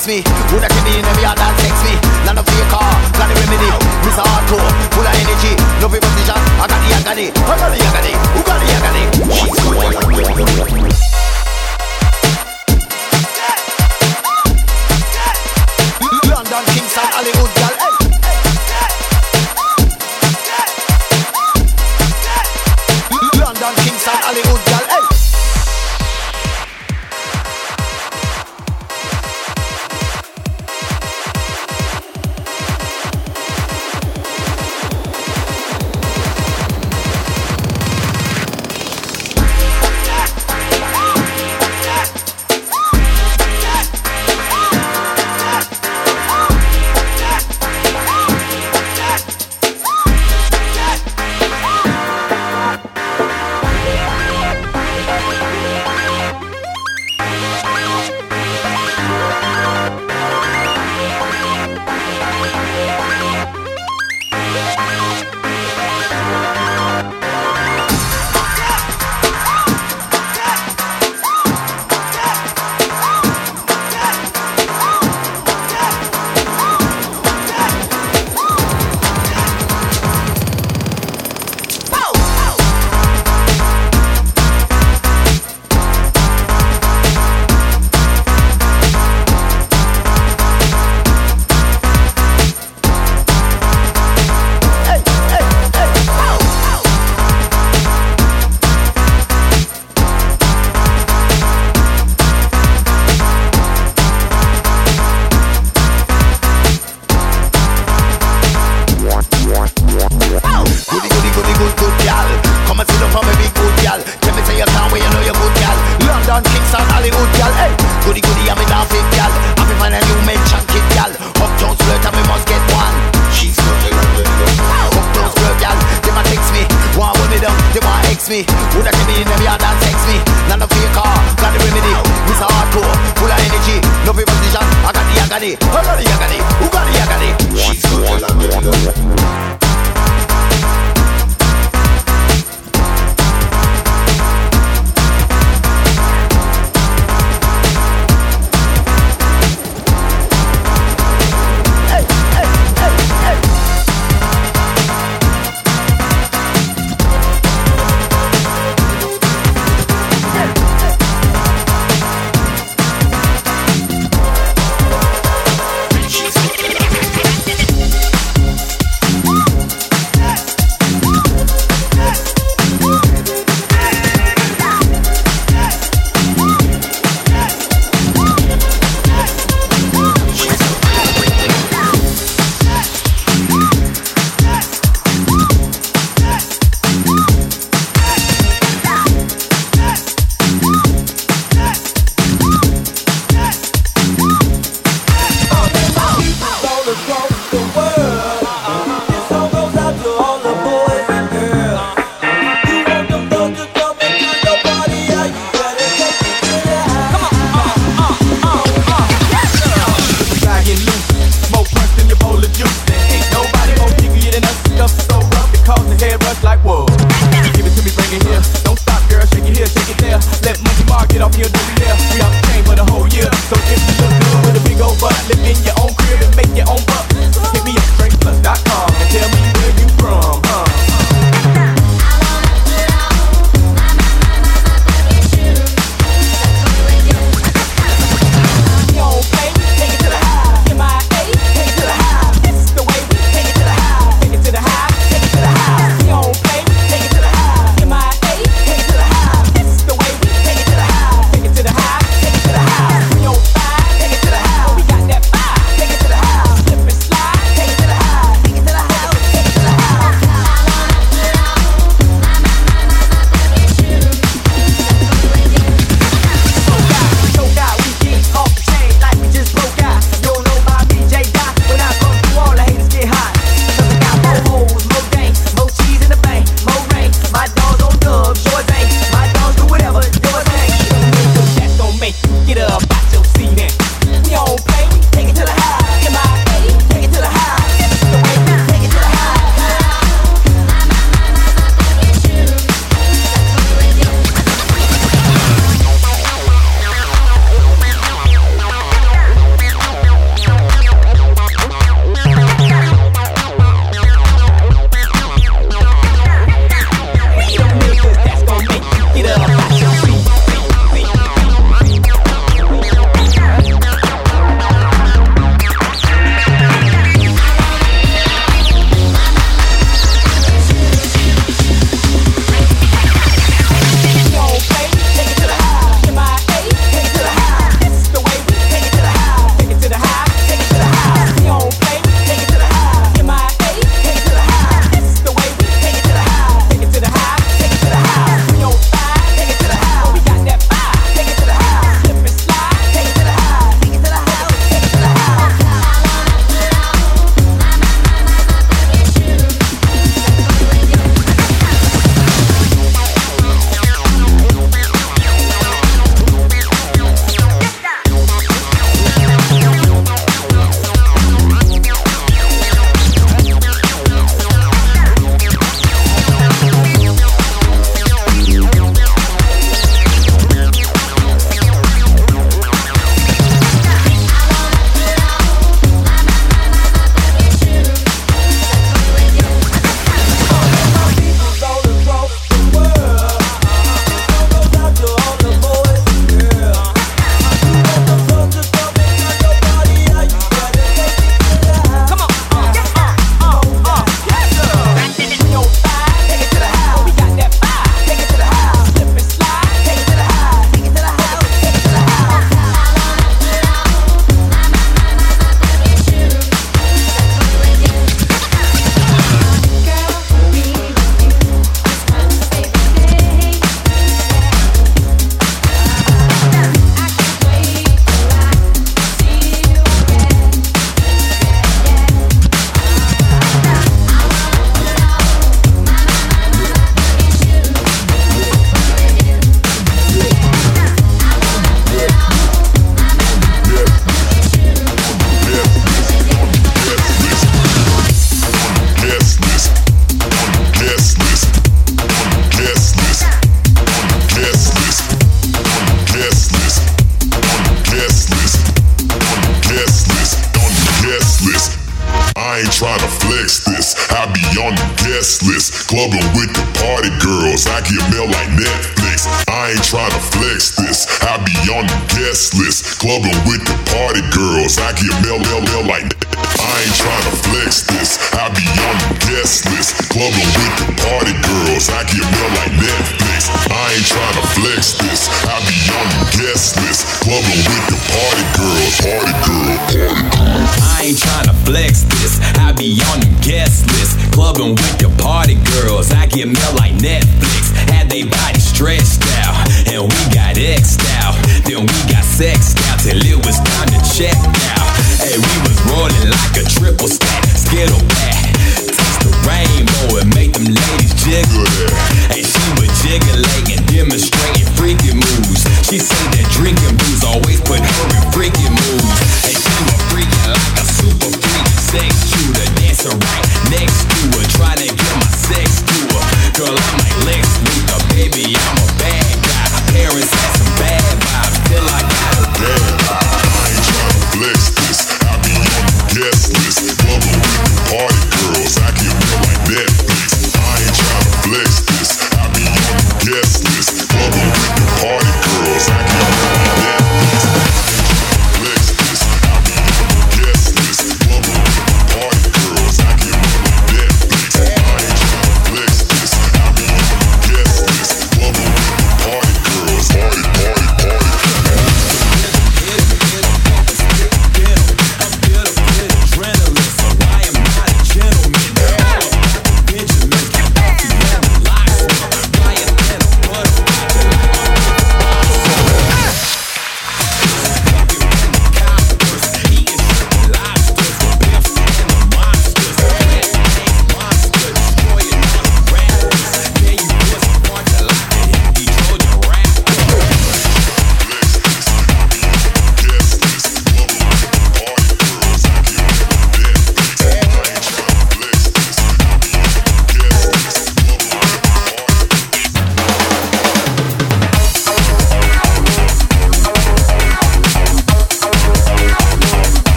vex me. Who that you every other me? None of your car, got the remedy. This full of energy. No people. I got the agony. I got the agony. Who got the agony? London, Kingston, Hollywood. me. Would that you be in the yard and text me? None of your car, got the remedy. Mr. Hardcore, full of energy. No people position, I got the agony. I got the agony. Who got the agony? She's good. Baby, I'm a bad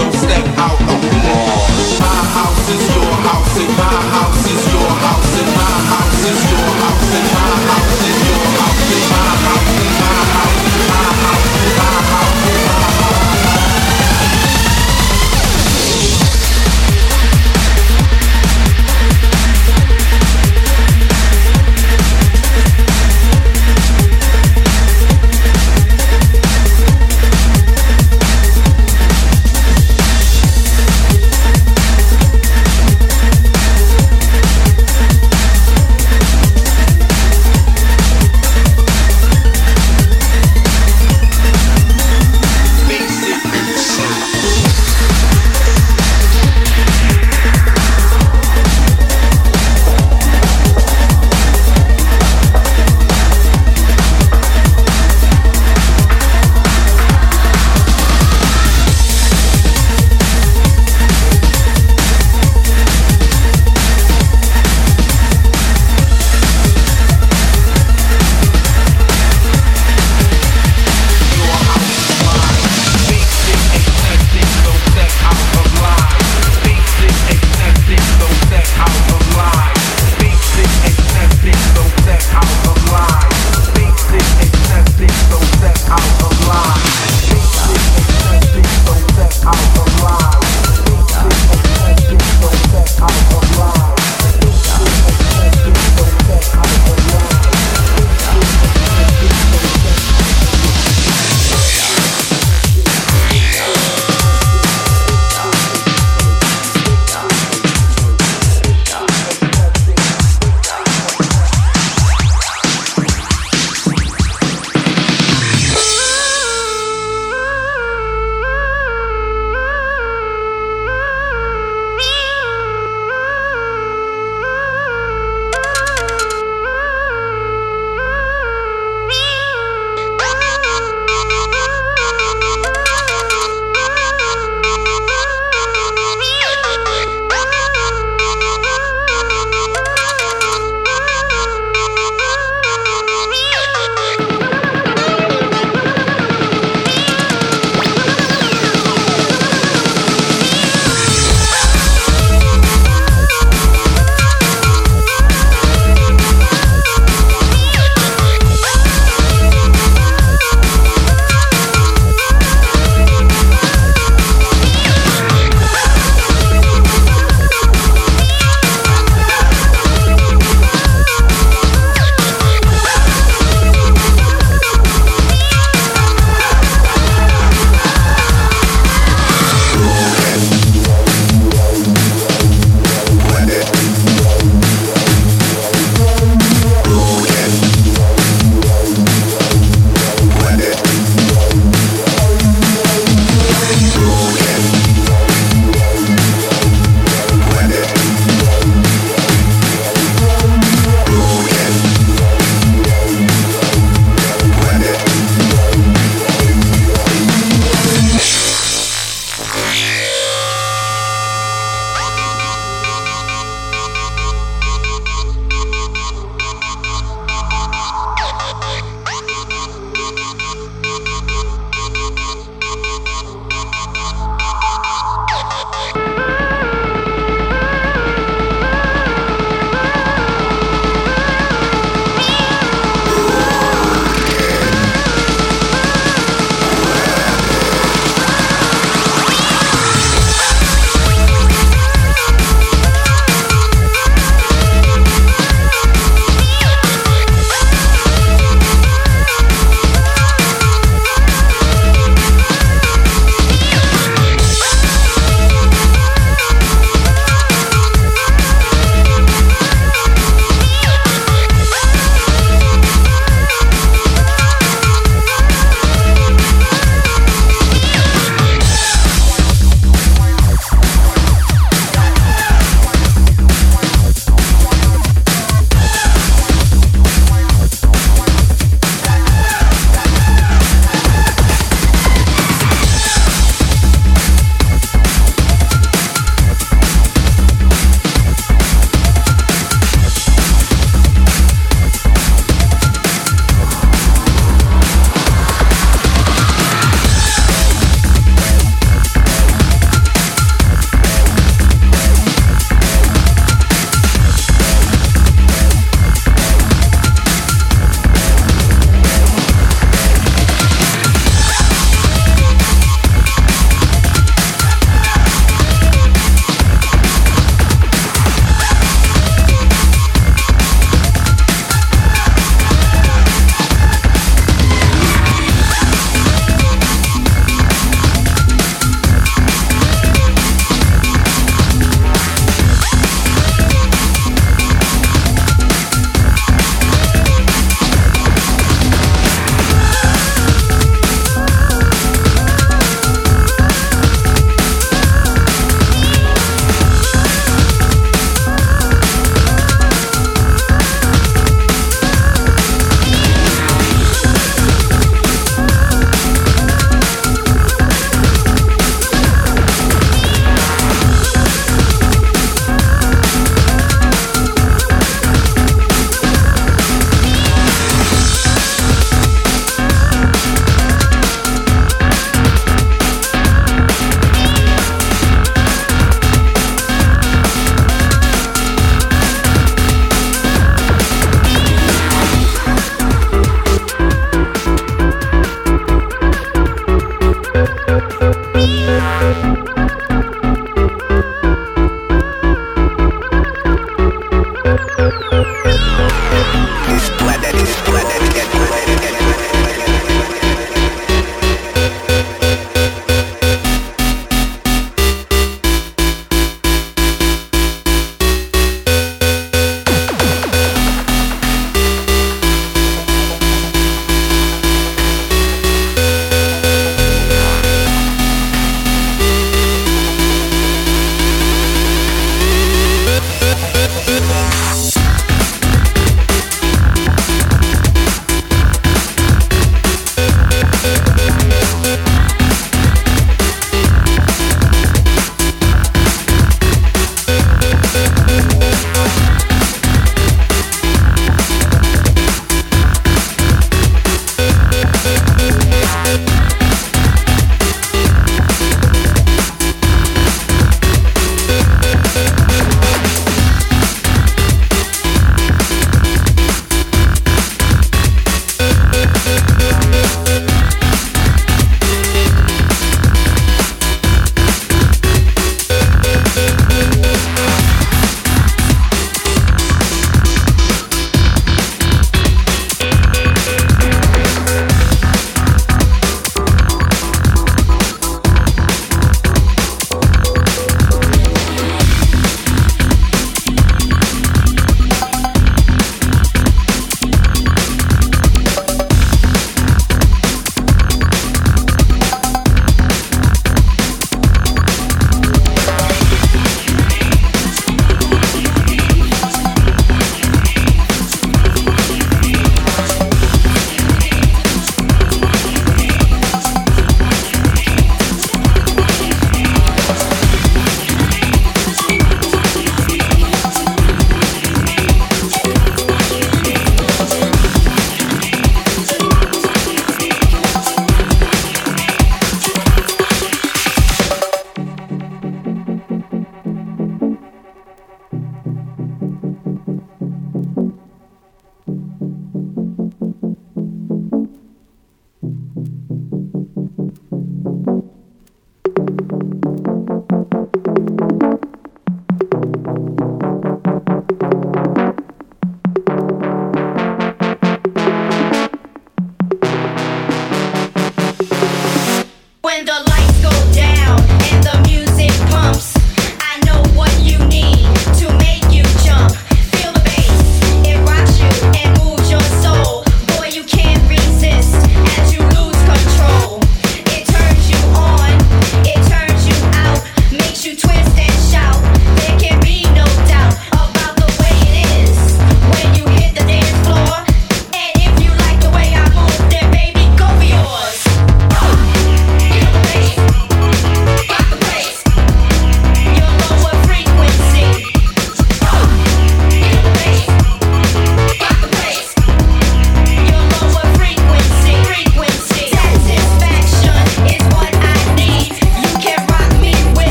don't step out of the laws. My house is your house, and my house is your house, and my house is your house, and my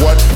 what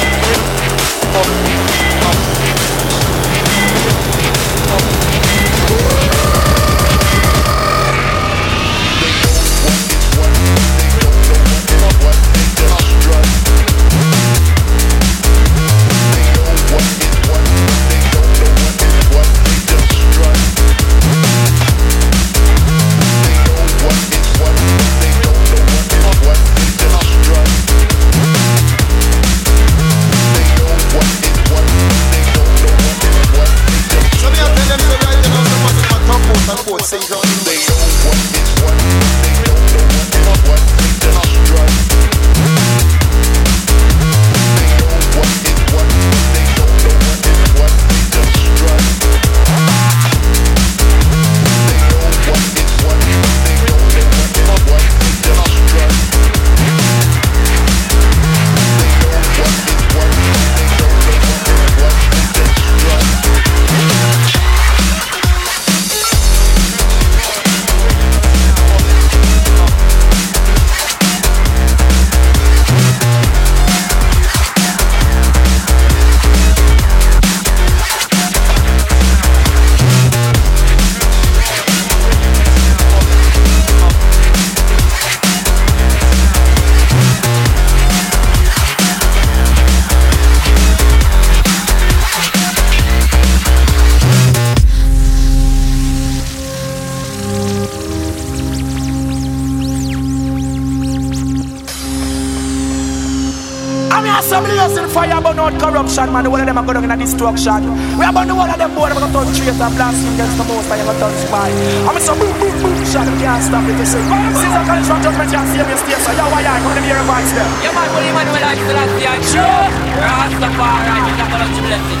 I'm corruption, man. The whole of them are going in a destruction. We are burn the whole of them board, we're going to turn traitor, blasting against the most, and you're going to turn spy. I'm so boom, boom, boom, shot, you can't stop it, you see. Caesar College from judgment, you see me stay, so yo, why I come to hear a voice there? Yeah, do you man when I still have the Sure. Rastafari, you got to bless it.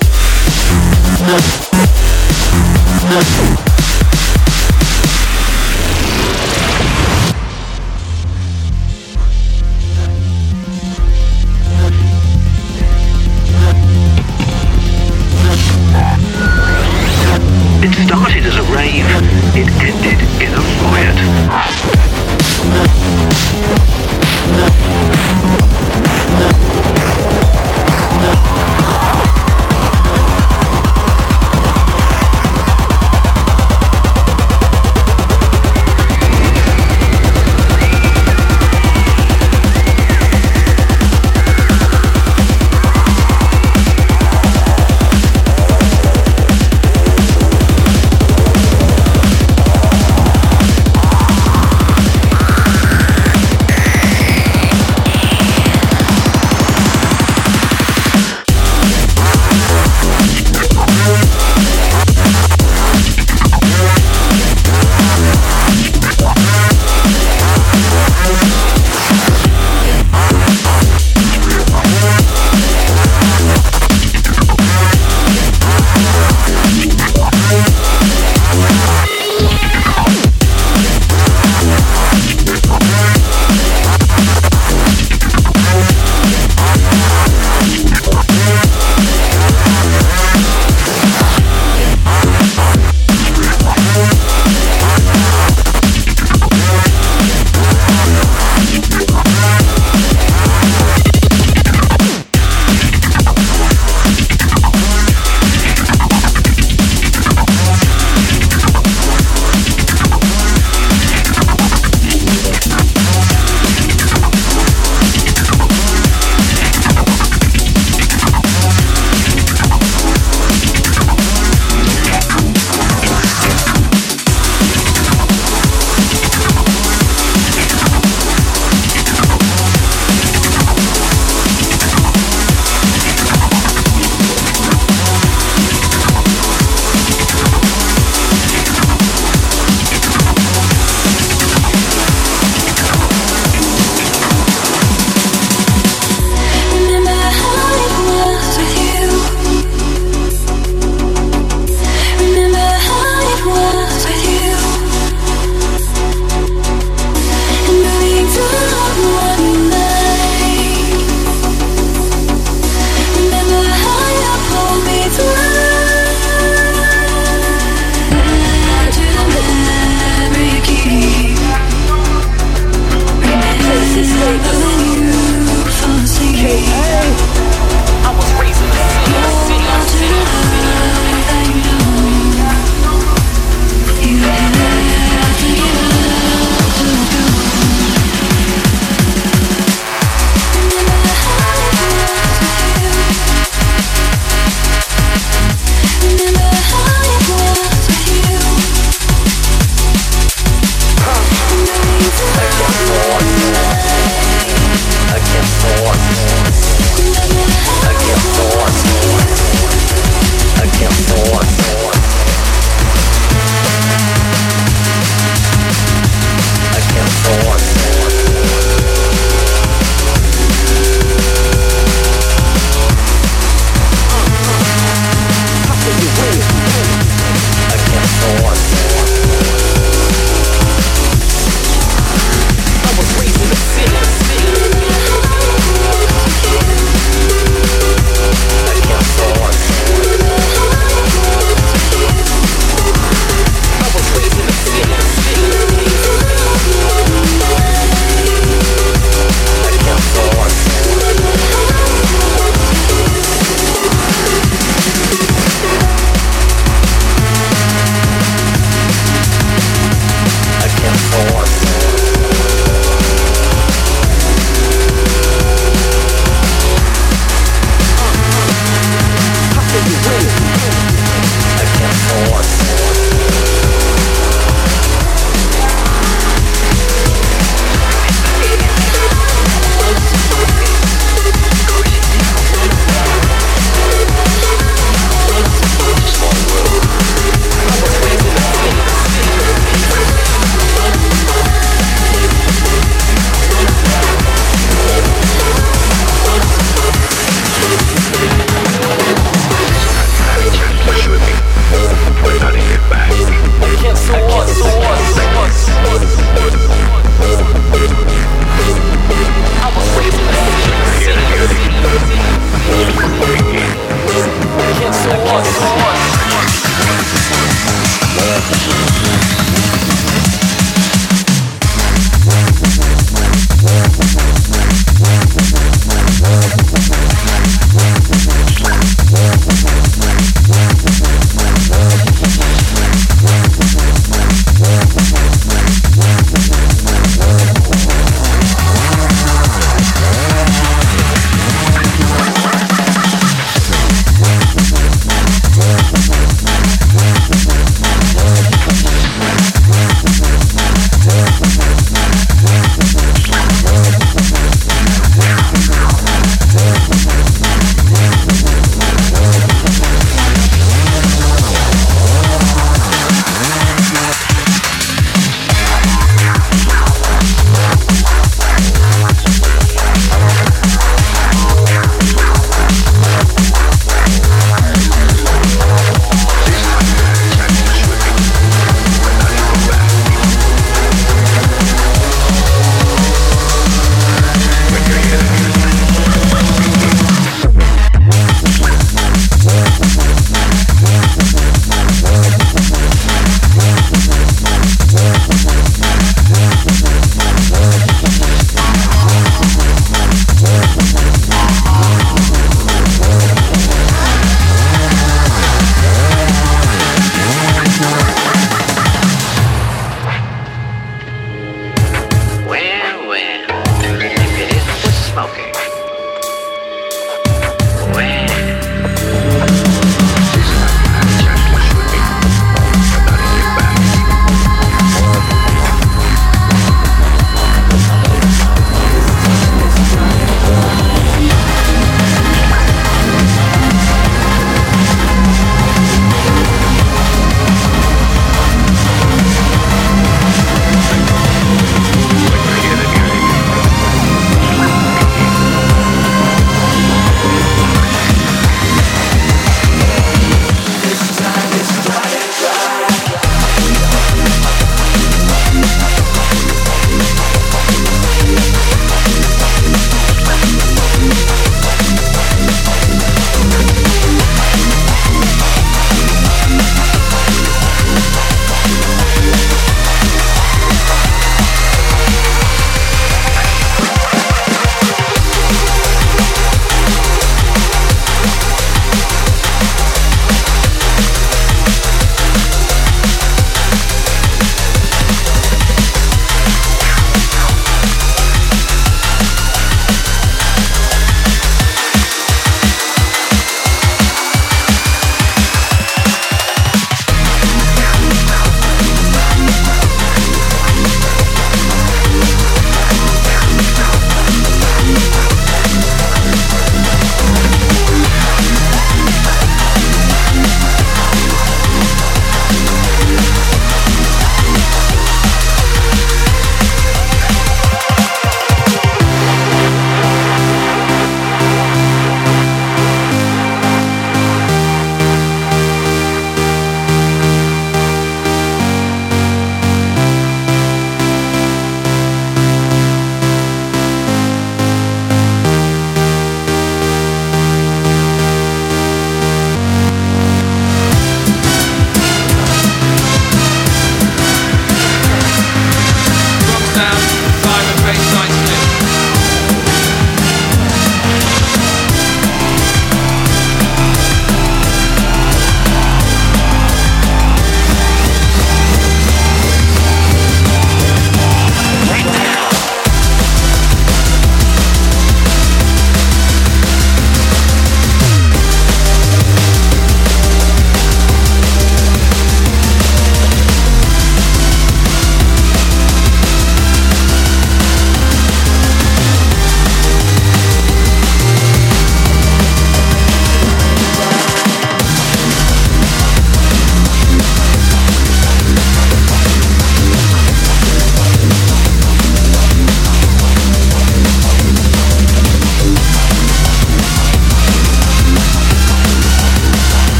Thank